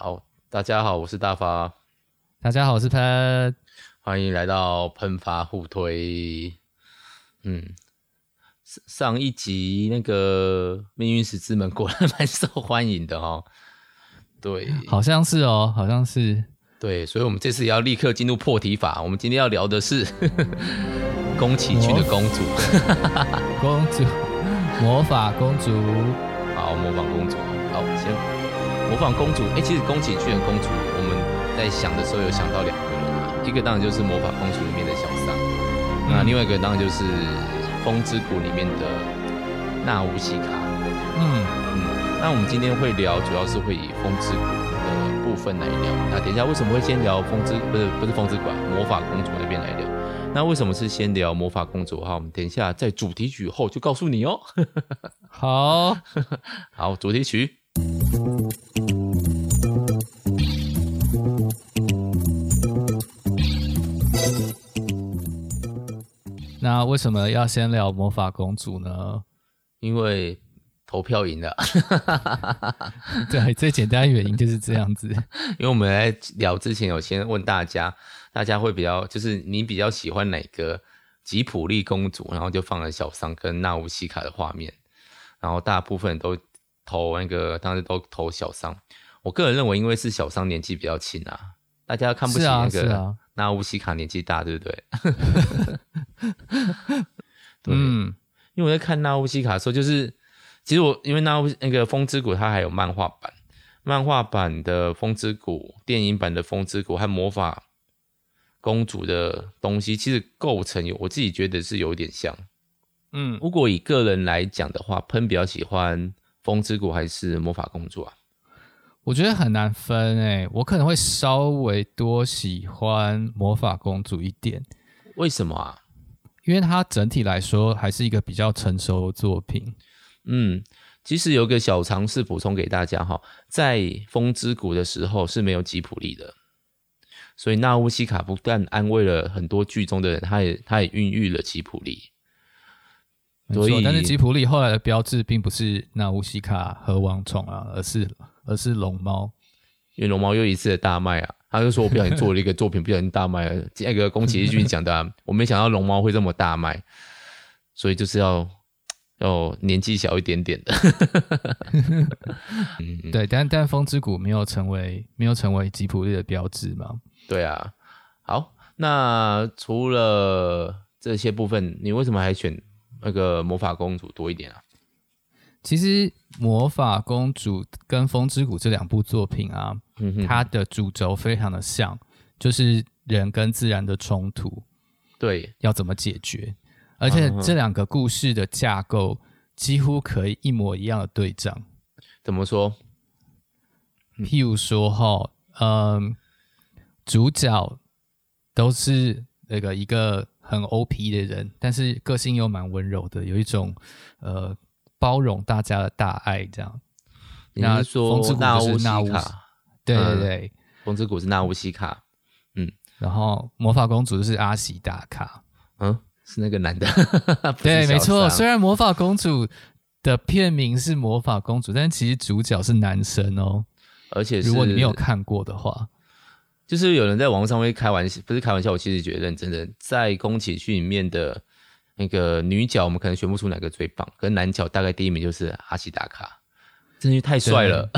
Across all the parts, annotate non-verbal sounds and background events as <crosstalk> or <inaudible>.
好，大家好，我是大发。大家好，我是喷。欢迎来到喷发互推。嗯，上一集那个命运石之门果然蛮受欢迎的哦。对，好像是哦，好像是。对，所以我们这次也要立刻进入破题法。我们今天要聊的是 <laughs> 宫崎骏的公主。<laughs> 公主，<laughs> 魔法公主。好，模仿公主。好，先。模仿公主，哎、欸，其实宫崎骏的公主，我们在想的时候有想到两个人啊，一个当然就是魔法公主里面的小桑，嗯、那另外一个当然就是风之谷里面的纳乌西卡。嗯嗯，那我们今天会聊，主要是会以风之谷的部分来聊。那等一下为什么会先聊风之，不是不是风之谷，魔法公主那边来聊？那为什么是先聊魔法公主哈，我们等一下在主题曲后就告诉你哦。<laughs> 好，好，主题曲。那为什么要先聊魔法公主呢？因为投票赢了。<laughs> <laughs> 对，最简单的原因就是这样子。因为我们在聊之前，有先问大家，大家会比较就是你比较喜欢哪个吉普力公主，然后就放了小桑跟纳乌西卡的画面，然后大部分都投那个，当时都投小商。我个人认为，因为是小商年纪比较轻啊，大家看不起那个。那乌西卡年纪大，对不对？<laughs> 对，嗯，因为我在看那乌西卡的时候，就是其实我因为娜乌那个风之谷，它还有漫画版，漫画版的风之谷，电影版的风之谷和魔法公主的东西，其实构成有我自己觉得是有点像。嗯，如果以个人来讲的话，喷比较喜欢风之谷还是魔法公主啊？我觉得很难分诶，我可能会稍微多喜欢魔法公主一点。为什么啊？因为它整体来说还是一个比较成熟的作品。嗯，其实有个小常识补充给大家哈，在风之谷的时候是没有吉普力的，所以纳乌西卡不但安慰了很多剧中的人，他也他也孕育了吉普力。没错，但是吉普力后来的标志并不是那乌西卡和王宠啊，而是。而是龙猫，因为龙猫又一次的大卖啊，他就说我不小心做了一个作品，不小心大卖了。<laughs> 那个宫崎骏讲的、啊，我没想到龙猫会这么大卖，所以就是要要年纪小一点点的。<laughs> 嗯，对，但但风之谷没有成为没有成为吉普力的标志嘛？对啊。好，那除了这些部分，你为什么还选那个魔法公主多一点啊？其实《魔法公主》跟《风之谷》这两部作品啊，嗯、它的主轴非常的像，就是人跟自然的冲突，对，要怎么解决？而且这两个故事的架构几乎可以一模一样的对仗。怎么说？譬如说哈，嗯，主角都是那个一个很 OP 的人，但是个性又蛮温柔的，有一种呃。包容大家的大爱，这样。你是说娜乌西卡？对对对，风之谷是娜乌西卡。嗯，然后魔法公主就是阿喜达卡。嗯，是那个男的。<laughs> 对，没错。虽然魔法公主的片名是魔法公主，但其实主角是男生哦。而且，如果你没有看过的话，就是有人在网上会开玩笑，不是开玩笑，我其实觉得认真的，在宫崎骏里面的。那个女角我们可能选不出哪个最棒，跟男角大概第一名就是阿西达卡，真的太帅了。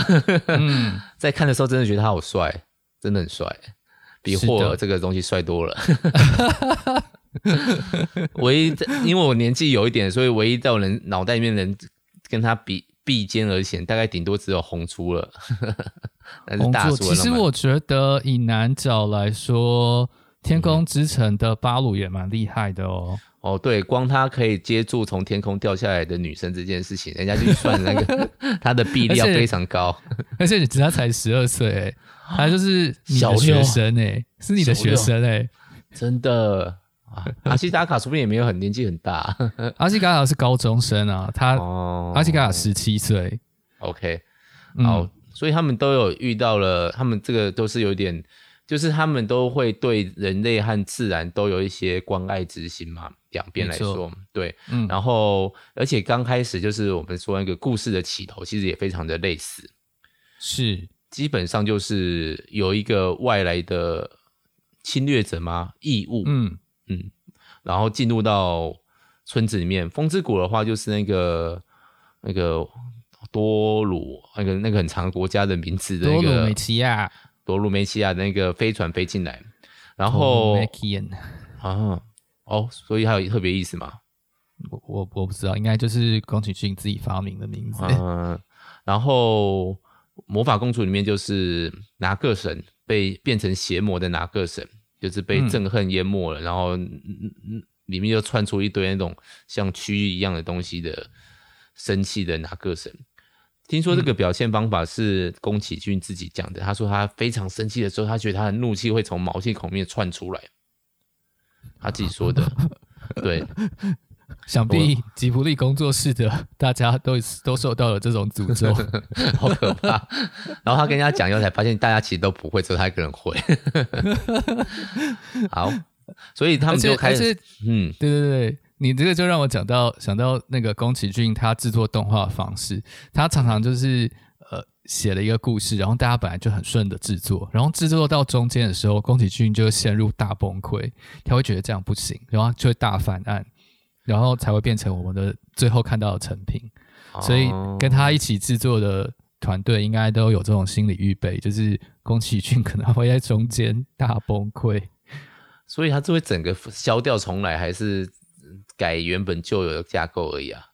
嗯，<laughs> 在看的时候真的觉得他好帅，真的很帅，比霍尔这个东西帅多了。唯一因为我年纪有一点，所以唯一在我人脑袋里面能跟他比比肩而行，大概顶多只有红出了。但是大其实我觉得以南角来说，《天空之城》的巴鲁也蛮厉害的哦。哦，对，光他可以接住从天空掉下来的女生这件事情，人家就算那个 <laughs> 他的臂力要非常高，而且你知道他才十二岁，他就是你的学生哎，是你的学生哎，真的啊，阿西达卡说不定也没有很年纪很大，阿西达卡是高中生啊，他、哦、阿西达卡十七岁，OK，好，嗯、所以他们都有遇到了，他们这个都是有点，就是他们都会对人类和自然都有一些关爱之心嘛。两边来说，对，嗯，然后而且刚开始就是我们说那个故事的起头，其实也非常的类似，是，基本上就是有一个外来的侵略者吗？异物，嗯嗯，然后进入到村子里面。风之谷的话，就是那个那个多鲁，那个那个很长国家的名字的那个多鲁梅奇亚，多鲁梅奇亚的那个飞船飞进来，然后啊哦，所以还有特别意思吗？我我我不知道，应该就是宫崎骏自己发明的名字。嗯，然后魔法公主里面就是拿个神被变成邪魔的拿个神，就是被憎恨淹没了，嗯、然后里面又窜出一堆那种像蛆一样的东西的生气的拿个神。听说这个表现方法是宫崎骏自己讲的，他说他非常生气的时候，他觉得他的怒气会从毛细孔里面窜出来，他自己说的，<laughs> 对。想必吉卜力工作室的大家都 <laughs> 都受到了这种诅咒，<laughs> 好可怕。然后他跟人家讲以后，才发现大家其实都不会，只有他一个人会。好，所以他们就开始，嗯，对对对，你这个就让我讲到想到那个宫崎骏他制作动画的方式，他常常就是呃写了一个故事，然后大家本来就很顺的制作，然后制作到中间的时候，宫崎骏就陷入大崩溃，他会觉得这样不行，然后就会大翻案。然后才会变成我们的最后看到的成品，所以跟他一起制作的团队应该都有这种心理预备，就是宫崎骏可能会在中间大崩溃，所以他这会整个消掉重来，还是改原本就有的架构而已啊？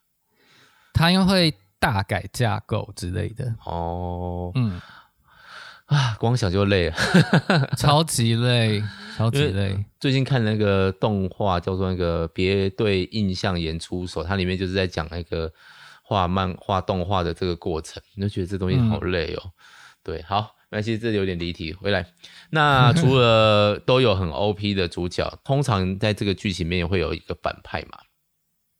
他应该会大改架构之类的哦，嗯。啊，光想就累了，<laughs> <laughs> 超级累，超级累。最近看那个动画叫做那个《别对印象演出手》，它里面就是在讲那个画漫画动画的这个过程，你就觉得这东西好累哦。嗯、对，好，没关系，这有点离题，回来。那除了 <laughs> 都有很 OP 的主角，通常在这个剧情里面也会有一个反派嘛？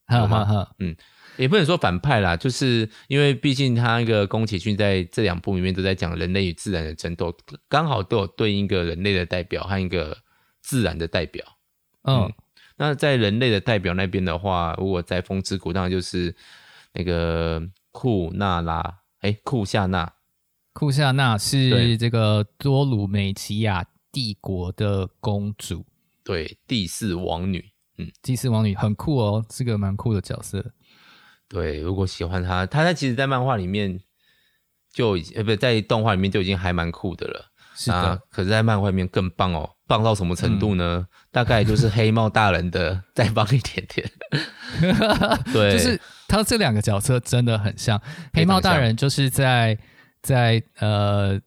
好吗？好，嗯。也不能说反派啦，就是因为毕竟他那个宫崎骏在这两部里面都在讲人类与自然的争斗，刚好都有对应一个人类的代表和一个自然的代表。嗯，嗯，那在人类的代表那边的话，如果在风之谷，当然就是那个库纳拉，哎，库夏娜，库夏娜是这个多鲁美奇亚帝国的公主，对，第四王女，嗯，第四王女很酷哦，是个蛮酷的角色。对，如果喜欢她，她在其实，在漫画里面就已经呃，不在动画里面就已经还蛮酷的了。是的，可是，在漫画里面更棒哦，棒到什么程度呢？嗯、大概就是黑帽大人的 <laughs> 再棒一点点。<laughs> 对，就是他这两个角色真的很像。黑帽大人就是在在呃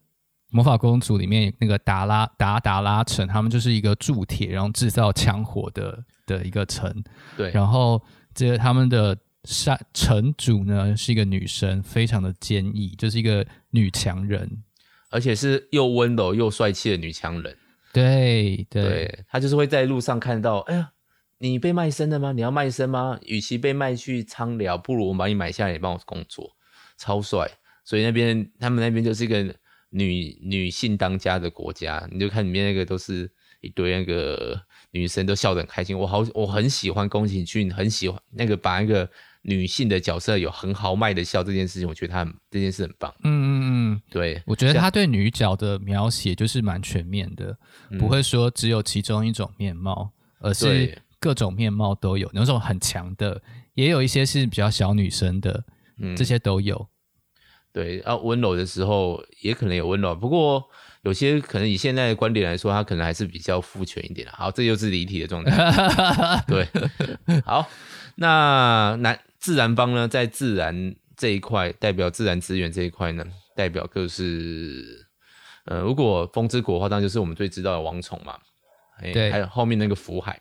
魔法公主里面那个达拉达达拉城，他们就是一个铸铁然后制造枪火的的一个城。对，然后这他们的。山城主呢是一个女生，非常的坚毅，就是一个女强人，而且是又温柔又帅气的女强人。对对，对，她就是会在路上看到，哎呀，你被卖身了吗？你要卖身吗？与其被卖去苍寮，不如我把你买下来，你帮我工作，超帅。所以那边他们那边就是一个女女性当家的国家，你就看里面那个都是一堆那个女生都笑得很开心。我好，我很喜欢宫崎骏，很喜欢那个把那个。女性的角色有很豪迈的笑这件事情，我觉得他很这件事很棒。嗯嗯嗯，对，我觉得他对女角的描写就是蛮全面的，嗯、不会说只有其中一种面貌，而是各种面貌都有。有种很强的，也有一些是比较小女生的，嗯，这些都有。对，啊，温柔的时候也可能有温柔，不过有些可能以现在的观点来说，他可能还是比较父权一点。好，这就是离题的状态。<laughs> 对，好，那男。自然方呢，在自然这一块，代表自然资源这一块呢，代表就是，呃，如果风之国的话，当然就是我们最知道的王宠嘛，对，还有后面那个福海，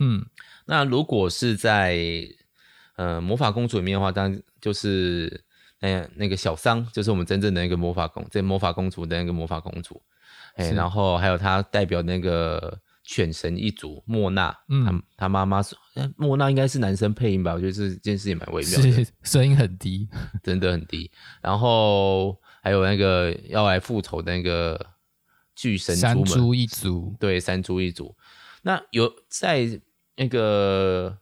嗯，那如果是在呃魔法公主里面的话，当然就是那那个小桑，就是我们真正的那个魔法公，这魔法公主的那个魔法公主，哎，然后还有她代表那个。犬神一族莫娜，嗯，他他妈妈说，莫娜应该是男生配音吧？我觉得这件事也蛮微妙的，声音很低，真的很低。然后还有那个要来复仇的那个巨神山猪一族，对，山猪一族。那有在那个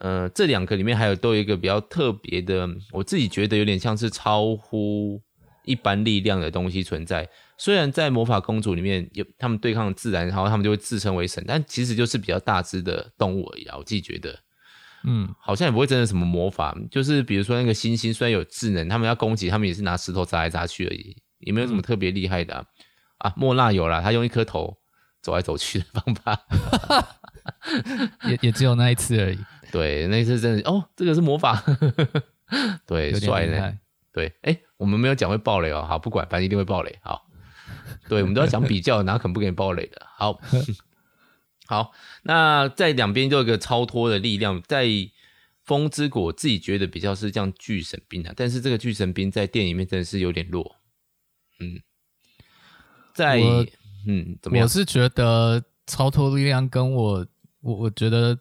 呃这两个里面，还有都有一个比较特别的，我自己觉得有点像是超乎一般力量的东西存在。虽然在魔法公主里面有他们对抗自然，然后他们就会自称为神，但其实就是比较大只的动物而已啊。我自己觉得，嗯，好像也不会真的什么魔法，就是比如说那个猩猩虽然有智能，他们要攻击，他们也是拿石头砸来砸去而已，也没有什么特别厉害的啊。嗯、啊，莫娜有啦，他用一颗头走来走去的方法，<laughs> 也也只有那一次而已。对，那一次真的哦，这个是魔法，<laughs> 对，帅呢，对，哎、欸，我们没有讲会爆雷哦，好，不管，反正一定会爆雷，好。对，我们都要讲比较，哪可能不给你爆雷的？好，<laughs> 好，那在两边都有一个超脱的力量，在风之谷，我自己觉得比较是像巨神兵啊，但是这个巨神兵在电影里面真的是有点弱。嗯，在嗯，怎么样？我是觉得超脱力量跟我，我我觉得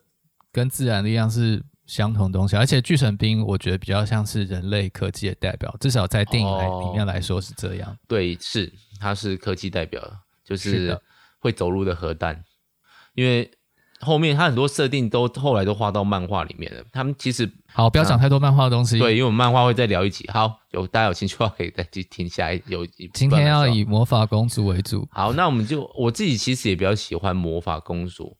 跟自然力量是相同东西，而且巨神兵我觉得比较像是人类科技的代表，至少在电影里面来说是这样。哦、对，是。它是科技代表，就是会走路的核弹。因为后面它很多设定都后来都画到漫画里面了。他们其实好，不要讲太多漫画的东西。对，因为我们漫画会再聊一集。好，有大家有兴趣的话，可以再去听下一有。今天要以魔法公主为主。好，那我们就我自己其实也比较喜欢魔法公主。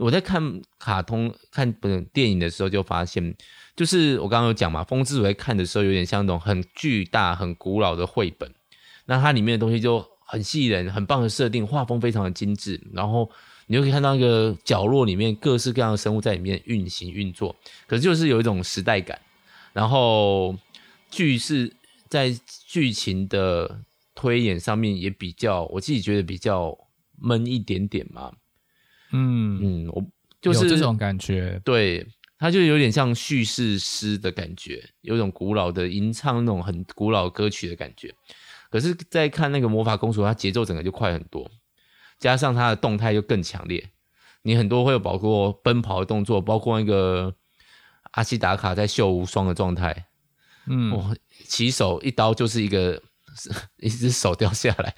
我在看卡通看本电影的时候，就发现，就是我刚刚有讲嘛，风之谷看的时候，有点像那种很巨大、很古老的绘本。那它里面的东西就很吸引人，很棒的设定，画风非常的精致，然后你就可以看到一个角落里面各式各样的生物在里面运行运作，可是就是有一种时代感，然后剧是在剧情的推演上面也比较，我自己觉得比较闷一点点嘛，嗯嗯，我就是有这种感觉，对，它就有点像叙事诗的感觉，有一种古老的吟唱那种很古老歌曲的感觉。可是，在看那个魔法公主，它节奏整个就快很多，加上它的动态又更强烈。你很多会有包括奔跑的动作，包括那个阿西达卡在秀无双的状态，嗯，哇，起手一刀就是一个一只手掉下来，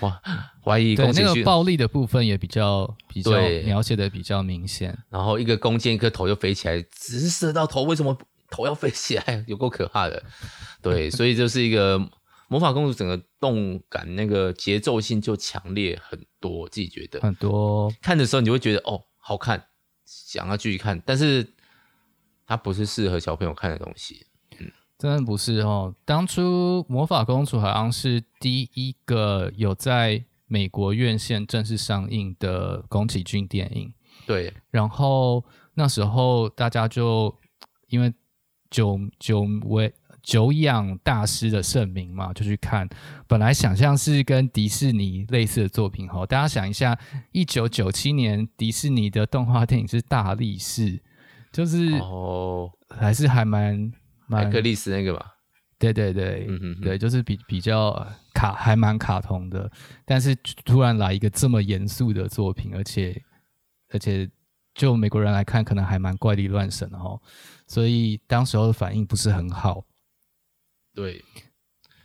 哇，怀疑对那个暴力的部分也比较比较描写的比较明显。然后一个弓箭，一颗头就飞起来，只是射到头，为什么头要飞起来？<laughs> 有够可怕的。对，所以就是一个。魔法公主整个动感那个节奏性就强烈很多，我自己觉得很多看的时候你会觉得哦好看，想要继续看，但是它不是适合小朋友看的东西，嗯，真的不是哦。当初魔法公主好像是第一个有在美国院线正式上映的宫崎骏电影，对，然后那时候大家就因为久久违。久仰大师的盛名嘛，就去看。本来想象是跟迪士尼类似的作品哈，大家想一下，一九九七年迪士尼的动画电影是大力士，就是哦，还是还蛮蛮克利斯那个吧？对对对，嗯哼哼对，就是比比较卡，还蛮卡通的。但是突然来一个这么严肃的作品，而且而且就美国人来看，可能还蛮怪力乱神的哈，所以当时候的反应不是很好。对，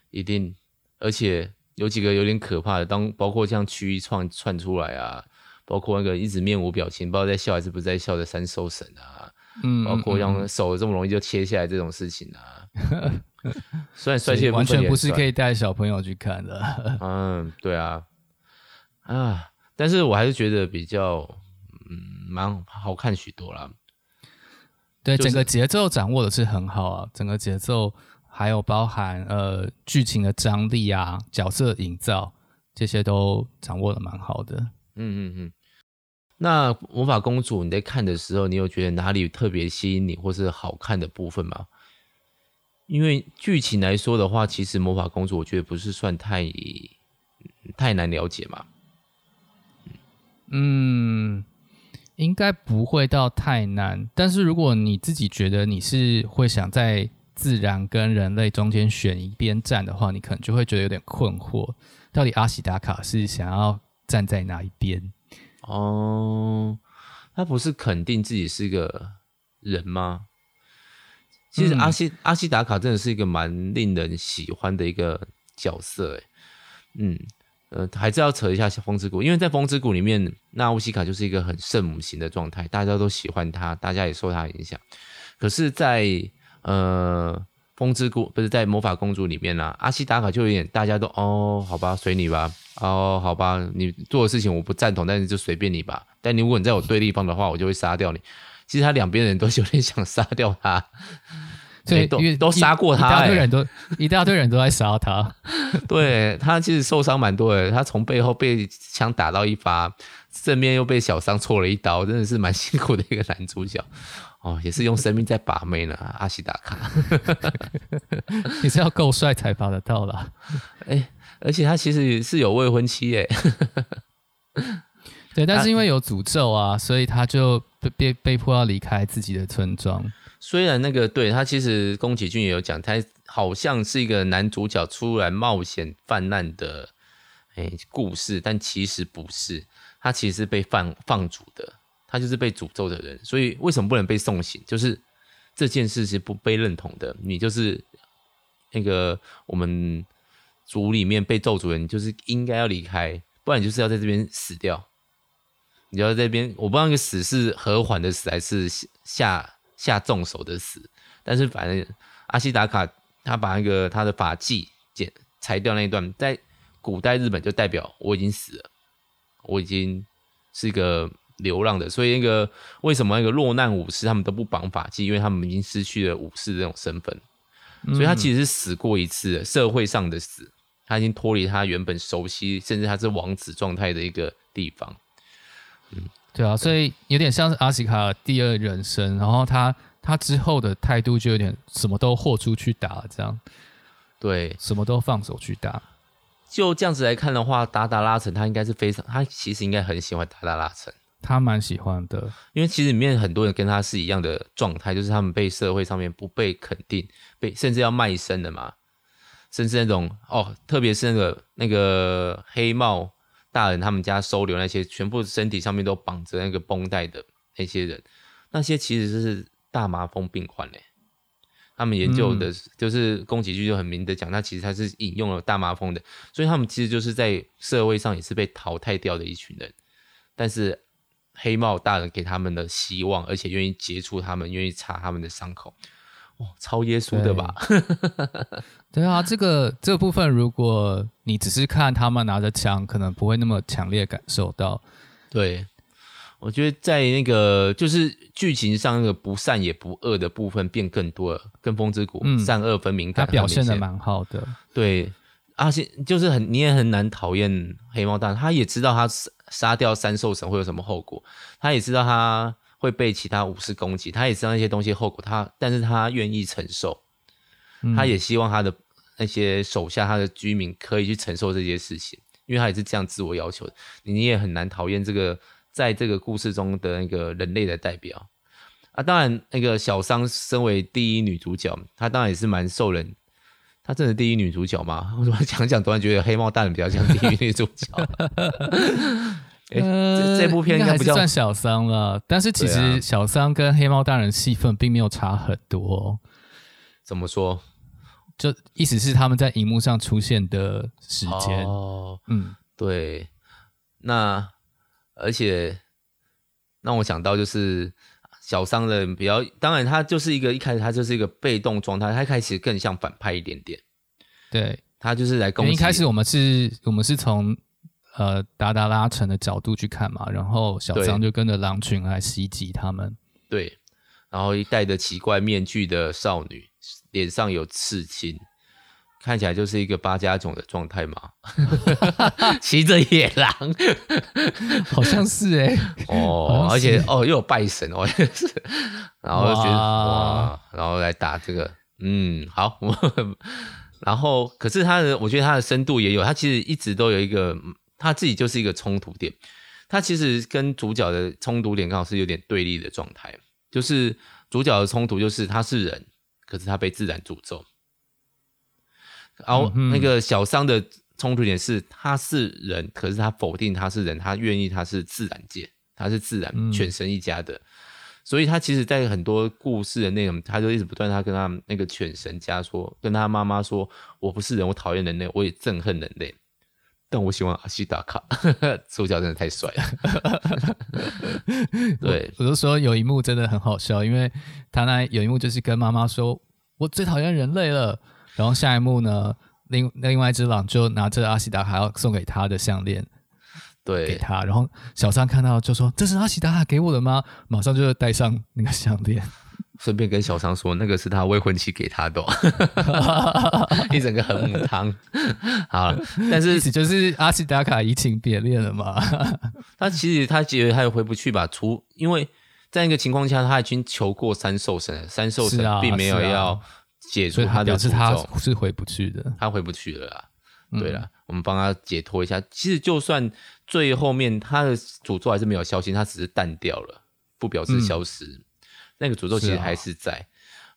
一定，而且有几个有点可怕的，当包括像区域串串出来啊，包括那个一直面无表情，不知道在笑还是不在笑的三兽神啊，嗯，包括像手这么容易就切下来这种事情啊，<laughs> 虽然帅气完全不是可以带小朋友去看的，嗯，<laughs> 对啊，啊，但是我还是觉得比较，嗯，蛮好看许多啦，对，就是、整个节奏掌握的是很好啊，整个节奏。还有包含呃剧情的张力啊，角色营造这些都掌握的蛮好的。嗯嗯嗯。那魔法公主你在看的时候，你有觉得哪里特别吸引你或是好看的部分吗？因为剧情来说的话，其实魔法公主我觉得不是算太太难了解嘛。嗯，应该不会到太难。但是如果你自己觉得你是会想在自然跟人类中间选一边站的话，你可能就会觉得有点困惑。到底阿西达卡是想要站在哪一边？哦，他不是肯定自己是个人吗？其实阿西、嗯、阿西达卡真的是一个蛮令人喜欢的一个角色，诶，嗯，呃，还是要扯一下风之谷，因为在风之谷里面，那乌西卡就是一个很圣母型的状态，大家都喜欢他，大家也受他影响。可是，在呃，风之谷不是在魔法公主里面啊，阿西达卡就有点大家都哦，好吧，随你吧，哦，好吧，你做的事情我不赞同，但是就随便你吧。但你如果你在我对立方的话，我就会杀掉你。其实他两边人都有点想杀掉他，<laughs> 所以，都都杀过他，欸，一大堆人都 <laughs> 一大堆人都在杀他。<laughs> 对，他其实受伤蛮多的，他从背后被枪打到一发，正面又被小伤戳了一刀，真的是蛮辛苦的一个男主角。哦，也是用生命在把妹呢，<laughs> 阿西达卡，<laughs> 你是要够帅才把得到啦。哎、欸，而且他其实是有未婚妻耶。<laughs> 对，但是因为有诅咒啊，所以他就被被被迫要离开自己的村庄。虽然那个对他其实宫崎骏也有讲，他好像是一个男主角出来冒险犯难的哎、欸、故事，但其实不是，他其实是被放放逐的。他就是被诅咒的人，所以为什么不能被送行？就是这件事是不被认同的。你就是那个我们族里面被咒诅人，就是应该要离开，不然就是要在这边死掉。你要在这边，我不知道那个死是和缓的死还是下下重手的死。但是反正阿西达卡他把那个他的发髻剪裁掉那一段，在古代日本就代表我已经死了，我已经是一个。流浪的，所以那个为什么那个落难武士他们都不绑发髻？因为他们已经失去了武士这种身份，所以他其实是死过一次的，社会上的死，他已经脱离他原本熟悉，甚至他是王子状态的一个地方。嗯，对啊，所以有点像是阿西卡的第二人生，然后他他之后的态度就有点什么都豁出去打这样，对，什么都放手去打。就这样子来看的话，达达拉城他应该是非常，他其实应该很喜欢达达拉城。他蛮喜欢的，因为其实里面很多人跟他是一样的状态，就是他们被社会上面不被肯定，被甚至要卖身的嘛，甚至那种哦，特别是那个那个黑帽大人他们家收留那些全部身体上面都绑着那个绷带的那些人，那些其实就是大麻风病患嘞。他们研究的、嗯、就是宫崎骏就很明的讲，他其实他是引用了大麻风的，所以他们其实就是在社会上也是被淘汰掉的一群人，但是。黑帽大人给他们的希望，而且愿意接触他们，愿意擦他们的伤口，哇，超耶稣的吧？对，对啊，这个这个部分，如果你只是看他们拿着枪，可能不会那么强烈感受到。对，我觉得在那个就是剧情上那个不善也不恶的部分变更多了，跟风之谷、嗯、善恶分明，他表现的蛮好的。对，而且就是很你也很难讨厌黑猫大人，他也知道他是。杀掉三兽神会有什么后果？他也知道他会被其他武士攻击，他也知道那些东西后果，他但是他愿意承受，嗯、他也希望他的那些手下、他的居民可以去承受这些事情，因为他也是这样自我要求的。你也很难讨厌这个在这个故事中的那个人类的代表啊。当然，那个小桑身为第一女主角，她当然也是蛮受人。她真的第一女主角吗？<laughs> 我怎么讲讲突然觉得黑帽大人比较像第一女主角。<laughs> 欸、这这部片应该不算小桑了，但是其实小桑跟黑猫大人戏份并没有差很多。怎么说？就意思是他们在荧幕上出现的时间。哦，嗯，对。那而且让我想到就是。小桑的比较，当然他就是一个一开始他就是一个被动状态，他一开始更像反派一点点。对，他就是来攻击。一开始我们是，我们是从呃达达拉城的角度去看嘛，然后小张就跟着狼群来袭击他们。对，然后一戴着奇怪面具的少女，脸上有刺青。看起来就是一个八家种的状态嘛，<laughs> 骑着野狼，<laughs> 好像是哎、欸，哦，而且哦又有拜神哦，<laughs> 是，然后就觉得哇，哇，然后来打这个，嗯，好，然后可是他的，我觉得他的深度也有，他其实一直都有一个，他自己就是一个冲突点，他其实跟主角的冲突点刚好是有点对立的状态，就是主角的冲突就是他是人，可是他被自然诅咒。然后那个小桑的冲突点是，他是人，可是他否定他是人，他愿意他是自然界，他是自然犬神一家的，所以他其实，在很多故事的内容，他就一直不断，他跟他那个犬神家说，跟他妈妈说，我不是人，我讨厌人类，我也憎恨人类，但我喜欢阿西达卡，<laughs> 主角真的太帅了。<laughs> 对，我都说有一幕真的很好笑，因为他那有一幕就是跟妈妈说。我最讨厌人类了。然后下一幕呢，另另外一只狼就拿着阿西达卡要送给他的项链，对，给他。然后小三看到就说：“这是阿西达卡给我的吗？”马上就戴上那个项链。顺便跟小商说，那个是他未婚妻给他的，哦 <laughs> 一整个很母汤。<laughs> 好，但是就是阿西达卡移情别恋了嘛？<laughs> 他其实他觉得他也回不去吧？除因为在那个情况下，他已经求过三兽神，三兽神并没有要解除他的诅咒，他是回不去的，他回不去了啦。对了，嗯、我们帮他解脱一下。其实就算最后面他的诅咒还是没有消失，他只是淡掉了，不表示消失。嗯那个诅咒其实还是在，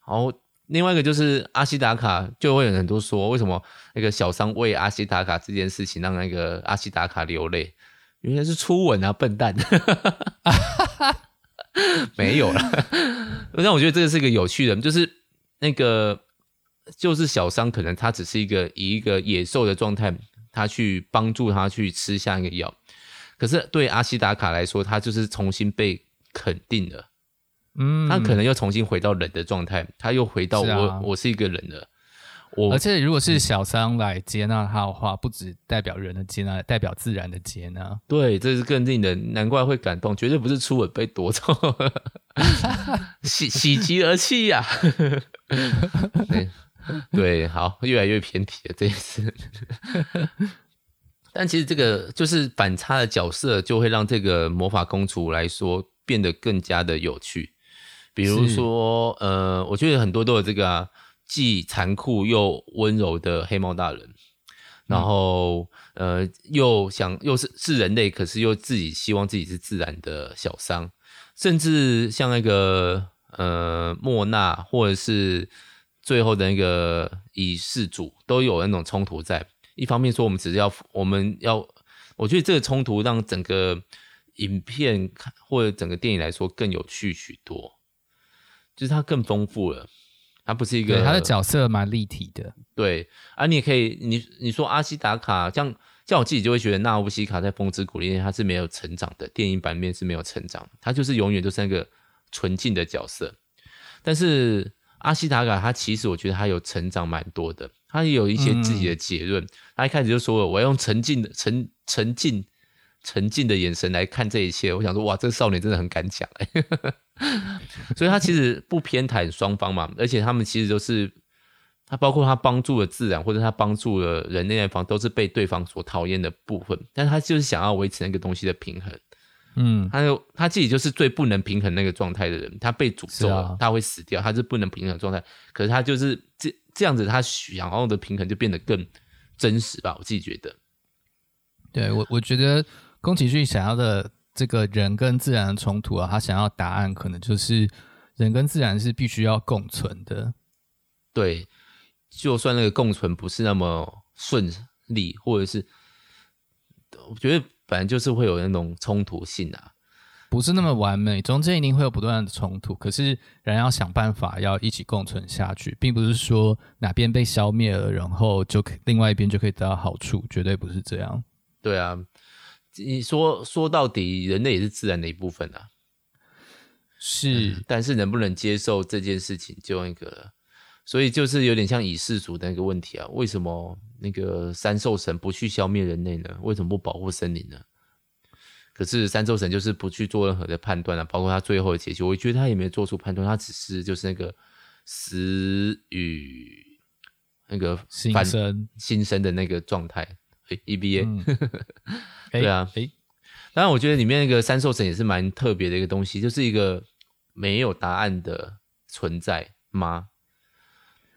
然后另外一个就是阿西达卡，就会有很多说，为什么那个小商为阿西达卡这件事情让那个阿西达卡流泪？原来是初吻啊，笨蛋！<laughs> 没有了。但我觉得这个是一个有趣的，就是那个就是小商可能他只是一个以一个野兽的状态，他去帮助他去吃下一个药，可是对阿西达卡来说，他就是重新被肯定了。嗯，他可能又重新回到人的状态，他又回到我，是啊、我是一个人了。我而且如果是小三来接纳他的话，不只代表人的接纳，代表自然的接纳。对，这是更令人难怪会感动，绝对不是初吻被夺走，<laughs> 喜喜极而泣呀。<laughs> 对，对，好，越来越偏题了这一次。<laughs> 但其实这个就是反差的角色，就会让这个魔法公主来说变得更加的有趣。比如说，呃，我觉得很多都有这个啊，既残酷又温柔的黑猫大人，然后、嗯、呃，又想又是是人类，可是又自己希望自己是自然的小桑，甚至像那个呃莫娜，或者是最后的那个以世主，都有那种冲突在。一方面说，我们只是要我们要，我觉得这个冲突让整个影片或者整个电影来说更有趣许多。就是它更丰富了，它不是一个，它的角色蛮立体的。对，啊，你也可以，你你说阿西达卡，像像我自己就会觉得纳乌西卡在风之谷里面他是没有成长的，电影版面是没有成长，他就是永远都是那个纯净的角色。但是阿西达卡他其实我觉得他有成长蛮多的，他也有一些自己的结论。嗯、他一开始就说了，我要用沉浸的沉沉浸沉浸的眼神来看这一切。我想说，哇，这个少年真的很敢讲哎。<laughs> 所以他其实不偏袒双方嘛，而且他们其实都是他包括他帮助了自然，或者他帮助了人类那方，都是被对方所讨厌的部分。但他就是想要维持那个东西的平衡。嗯，他就他自己就是最不能平衡那个状态的人。他被诅咒了，啊、他会死掉，他是不能平衡状态。可是他就是这这样子，他想要的平衡就变得更真实吧？我自己觉得。对我，我觉得宫崎骏想要的。这个人跟自然的冲突啊，他想要答案可能就是人跟自然是必须要共存的。对，就算那个共存不是那么顺利，或者是我觉得反正就是会有那种冲突性啊，不是那么完美，中间一定会有不断的冲突。可是人要想办法要一起共存下去，并不是说哪边被消灭了，然后就可另外一边就可以得到好处，绝对不是这样。对啊。你说说到底，人类也是自然的一部分啊。是、嗯，但是能不能接受这件事情，就那个，所以就是有点像以世俗的那个问题啊。为什么那个三兽神不去消灭人类呢？为什么不保护森林呢？可是三兽神就是不去做任何的判断啊，包括他最后的结局，我觉得他也没有做出判断，他只是就是那个死与那个新生新生的那个状态。EBA，、嗯、<laughs> 对啊，诶当然我觉得里面那个三兽神也是蛮特别的一个东西，就是一个没有答案的存在吗？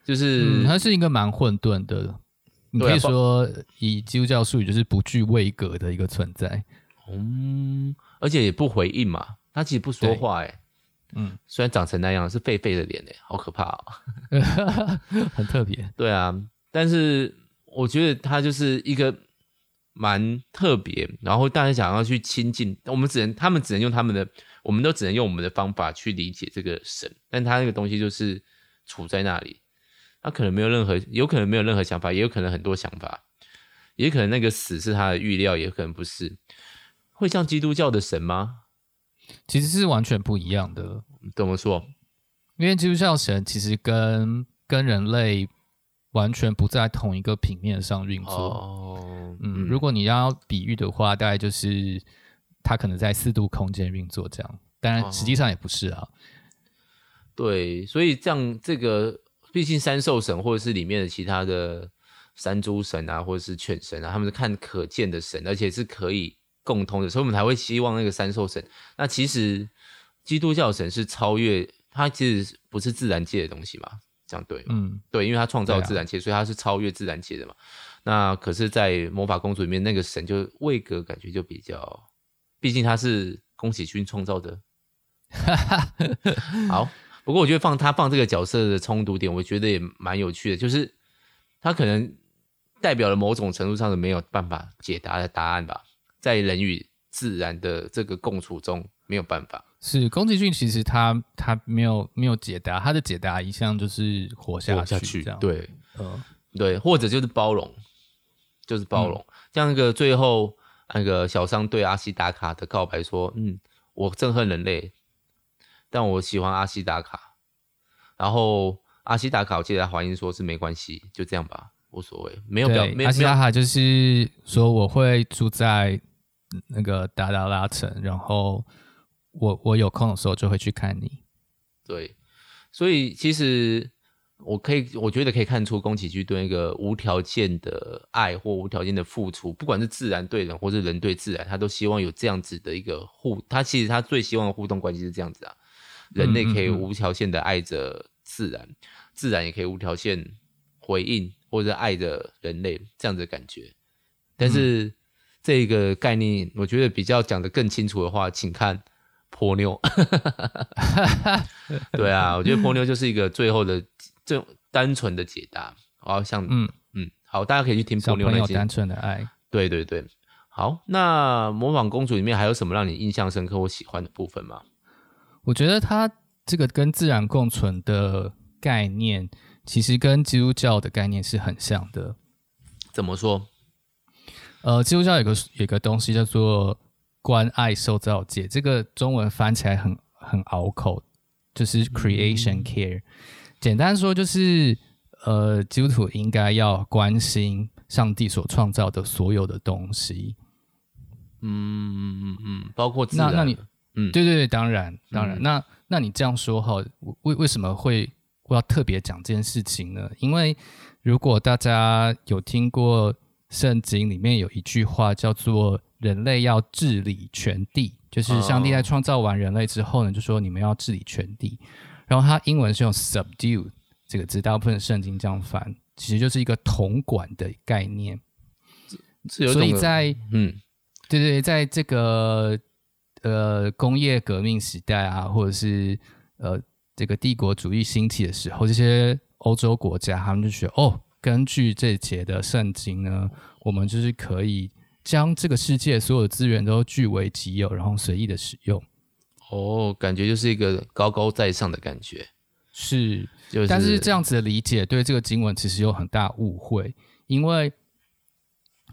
就是、嗯、它是一个蛮混沌的，你可以说以基督教术语就是不具位格的一个存在。嗯，而且也不回应嘛，他其实不说话诶嗯，<laughs> 虽然长成那样，是狒狒的脸诶好可怕哦，<laughs> 很特别。对啊，但是。我觉得他就是一个蛮特别，然后大家想要去亲近，我们只能他们只能用他们的，我们都只能用我们的方法去理解这个神，但他那个东西就是处在那里，他可能没有任何，有可能没有任何想法，也有可能很多想法，也可能那个死是他的预料，也可能不是，会像基督教的神吗？其实是完全不一样的。怎么说？因为基督教神其实跟跟人类完全不在同一个平面上运作。哦，嗯，如果你要比喻的话，大概就是它可能在四度空间运作这样，当然实际上也不是啊。对，所以这样这个，毕竟三兽神或者是里面的其他的三诸神啊，或者是犬神啊，他们是看可见的神，而且是可以共通的，所以我们才会希望那个三兽神。那其实基督教神是超越，它其实不是自然界的东西嘛，这样对吗？嗯，对，因为他创造自然界，啊、所以他是超越自然界的嘛。那可是，在魔法公主里面，那个神就位格感觉就比较，毕竟他是宫崎骏创造的。<laughs> 好。不过我觉得放他放这个角色的冲突点，我觉得也蛮有趣的，就是他可能代表了某种程度上的没有办法解答的答案吧，在人与自然的这个共处中没有办法。是宫崎骏其实他他没有没有解答，他的解答一向就是活下去，活下去这样。对，嗯，对，或者就是包容，就是包容。嗯、像那个最后那个小商对阿西达卡的告白说：“嗯，我憎恨人类。”但我喜欢阿西达卡，然后阿西达卡我记得他回应说是没关系，就这样吧，无所谓，没有表。阿西达卡就是说我会住在那个达达拉城，然后我我有空的时候就会去看你。对，所以其实我可以，我觉得可以看出宫崎骏对那个无条件的爱或无条件的付出，不管是自然对人或是人对自然，他都希望有这样子的一个互，他其实他最希望的互动关系是这样子啊。人类可以无条件的爱着自然，嗯嗯嗯，自然也可以无条件回应或者爱着人类这样子的感觉。但是、嗯、这个概念，我觉得比较讲得更清楚的话，请看波妞。<laughs> 对啊，我觉得波妞就是一个最后的这单纯的解答。哦像嗯嗯，好，大家可以去听波妞那些单纯的爱。对对对，好，那模仿公主里面还有什么让你印象深刻或喜欢的部分吗？我觉得它这个跟自然共存的概念，其实跟基督教的概念是很像的。怎么说？呃，基督教有个有个东西叫做关爱受造界，这个中文翻起来很很拗口，就是 creation care。嗯、简单说就是，呃，基督徒应该要关心上帝所创造的所有的东西。嗯嗯嗯嗯，包括。那那你？嗯，对对对，当然当然。嗯、那那你这样说哈，为为什么会我要特别讲这件事情呢？因为如果大家有听过圣经里面有一句话叫做“人类要治理全地”，就是上帝在创造完人类之后呢，就说你们要治理全地。然后它英文是用 “subdue” 这个字，大部分的圣经这样翻，其实就是一个统管的概念。所以在嗯，对对，在这个。呃，工业革命时代啊，或者是呃，这个帝国主义兴起的时候，这些欧洲国家他们就觉得，哦，根据这节的圣经呢，我们就是可以将这个世界所有的资源都据为己有，然后随意的使用。哦，感觉就是一个高高在上的感觉。是，就是，但是这样子的理解对这个经文其实有很大误会，因为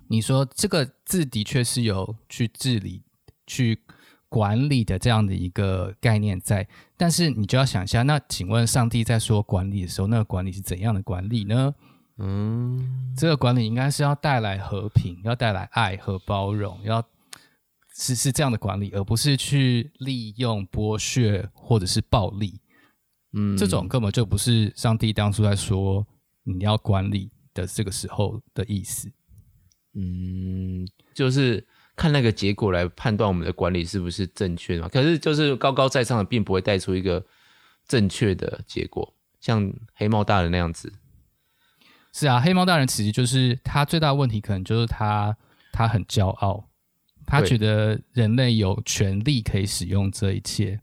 你说这个字的确是有去治理去。管理的这样的一个概念在，但是你就要想一下，那请问上帝在说管理的时候，那个管理是怎样的管理呢？嗯，这个管理应该是要带来和平，要带来爱和包容，要是是这样的管理，而不是去利用剥削或者是暴力。嗯，这种根本就不是上帝当初在说你要管理的这个时候的意思。嗯，就是。看那个结果来判断我们的管理是不是正确的嘛？可是就是高高在上的，并不会带出一个正确的结果，像黑帽大人那样子。是啊，黑猫大人其实就是他最大的问题，可能就是他他很骄傲，他觉得人类有权利可以使用这一切。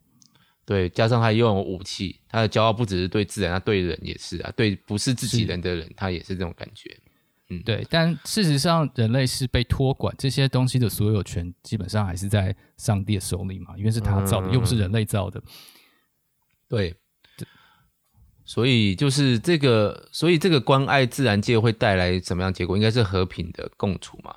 对，加上他拥有武器，他的骄傲不只是对自然，他对人也是啊，对不是自己人的人，他也是这种感觉。嗯，对，但事实上，人类是被托管这些东西的所有权，基本上还是在上帝的手里嘛，因为是他造的，嗯、又不是人类造的。对，所以就是这个，所以这个关爱自然界会带来什么样结果？应该是和平的共处嘛？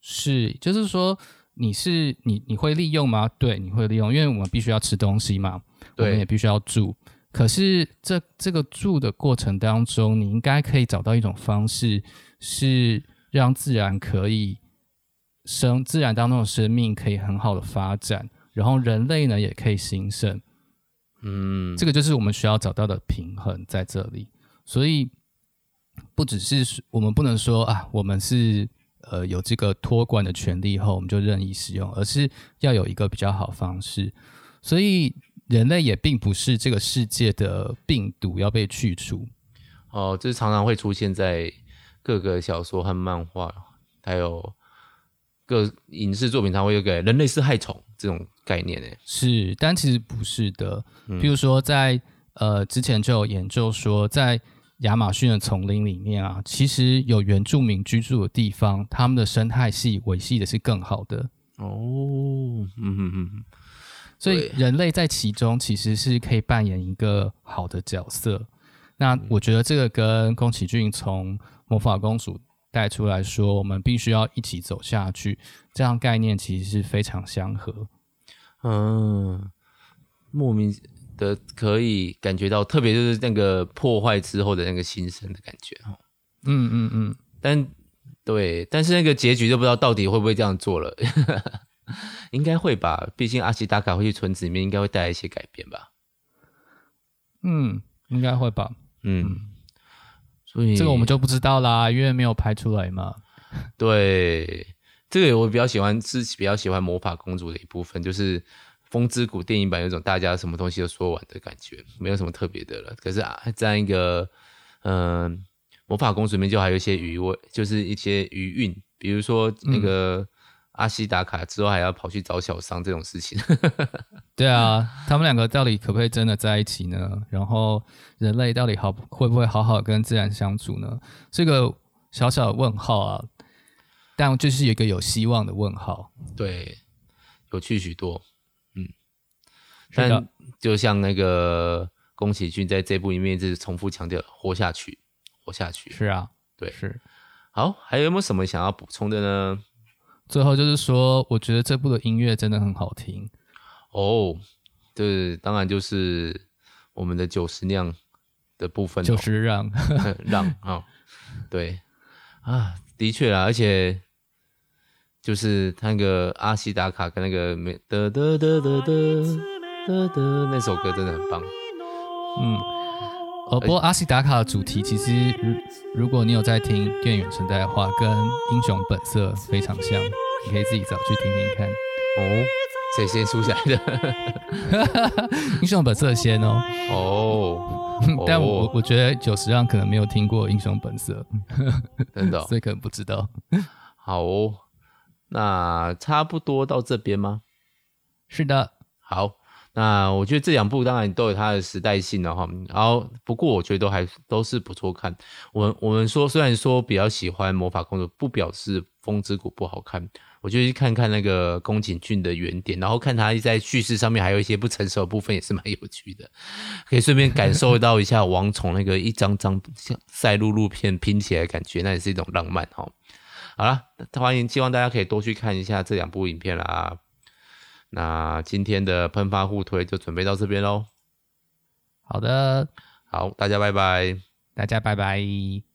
是，就是说，你是你你会利用吗？对，你会利用，因为我们必须要吃东西嘛，我们也必须要住。可是这这个住的过程当中，你应该可以找到一种方式，是让自然可以生，自然当中的生命可以很好的发展，然后人类呢也可以兴盛。嗯，这个就是我们需要找到的平衡在这里。所以不只是我们不能说啊，我们是呃有这个托管的权利后，我们就任意使用，而是要有一个比较好方式。所以人类也并不是这个世界的病毒要被去除哦，这常常会出现在各个小说和漫画，还有各影视作品，它会有个人类是害虫这种概念呢。是，但其实不是的。譬如说在，在呃之前就有研究说，在亚马逊的丛林里面啊，其实有原住民居住的地方，他们的生态系维系的是更好的哦。嗯嗯嗯。所以人类在其中其实是可以扮演一个好的角色。那我觉得这个跟宫崎骏从魔法公主带出来说，我们必须要一起走下去，这样概念其实是非常相合。嗯，莫名的可以感觉到，特别就是那个破坏之后的那个新生的感觉哈。嗯嗯嗯。但对，但是那个结局就不知道到底会不会这样做了。<laughs> 应该会吧，毕竟阿奇达卡会去村子里面，应该会带来一些改变吧。嗯，应该会吧。嗯，所以这个我们就不知道啦，因为没有拍出来嘛。<laughs> 对，这个我比较喜欢，是比较喜欢魔法公主的一部分，就是《风之谷》电影版有种大家什么东西都说完的感觉，没有什么特别的了。可是啊，这样一个，嗯、呃，魔法公主里面就还有一些余味，就是一些余韵，比如说那个。嗯阿西打卡之后还要跑去找小桑这种事情，<laughs> 对啊，他们两个到底可不可以真的在一起呢？然后人类到底好会不会好好跟自然相处呢？这个小小的问号啊，但就是有一个有希望的问号。对，有趣许多。嗯，但就像那个宫崎骏在这部里面一直重复强调，活下去，活下去。是啊，对，是。好，还有没有什么想要补充的呢？最后就是说，我觉得这部的音乐真的很好听哦。对，当然就是我们的九十让的部分，就是让 <laughs> 让啊、哦，对啊，的确啊，而且就是那个阿西达卡跟那个没得得得得得得那首歌真的很棒，嗯。哦，不过阿西达卡的主题其实，如果你有在听电影原声带的话，跟《英雄本色》非常像，你可以自己找去听听看。哦，谁先出来的？<laughs>《英雄本色》先哦。哦，但我我觉得久石让可能没有听过《英雄本色》，<laughs> 真的、哦，所以可能不知道。好、哦，那差不多到这边吗？是的，好。那我觉得这两部当然都有它的时代性了哈，然后不过我觉得都还都是不错看。我们我们说虽然说比较喜欢魔法公主，不表示风之谷不好看。我就去看看那个宫崎骏的原点，然后看他在叙事上面还有一些不成熟的部分，也是蛮有趣的。可以顺便感受到一下王虫那个一张张像赛璐璐片拼起来感觉，那也是一种浪漫哈。好了，欢迎希望大家可以多去看一下这两部影片啦。那今天的喷发互推就准备到这边喽。好的，好，大家拜拜，大家拜拜。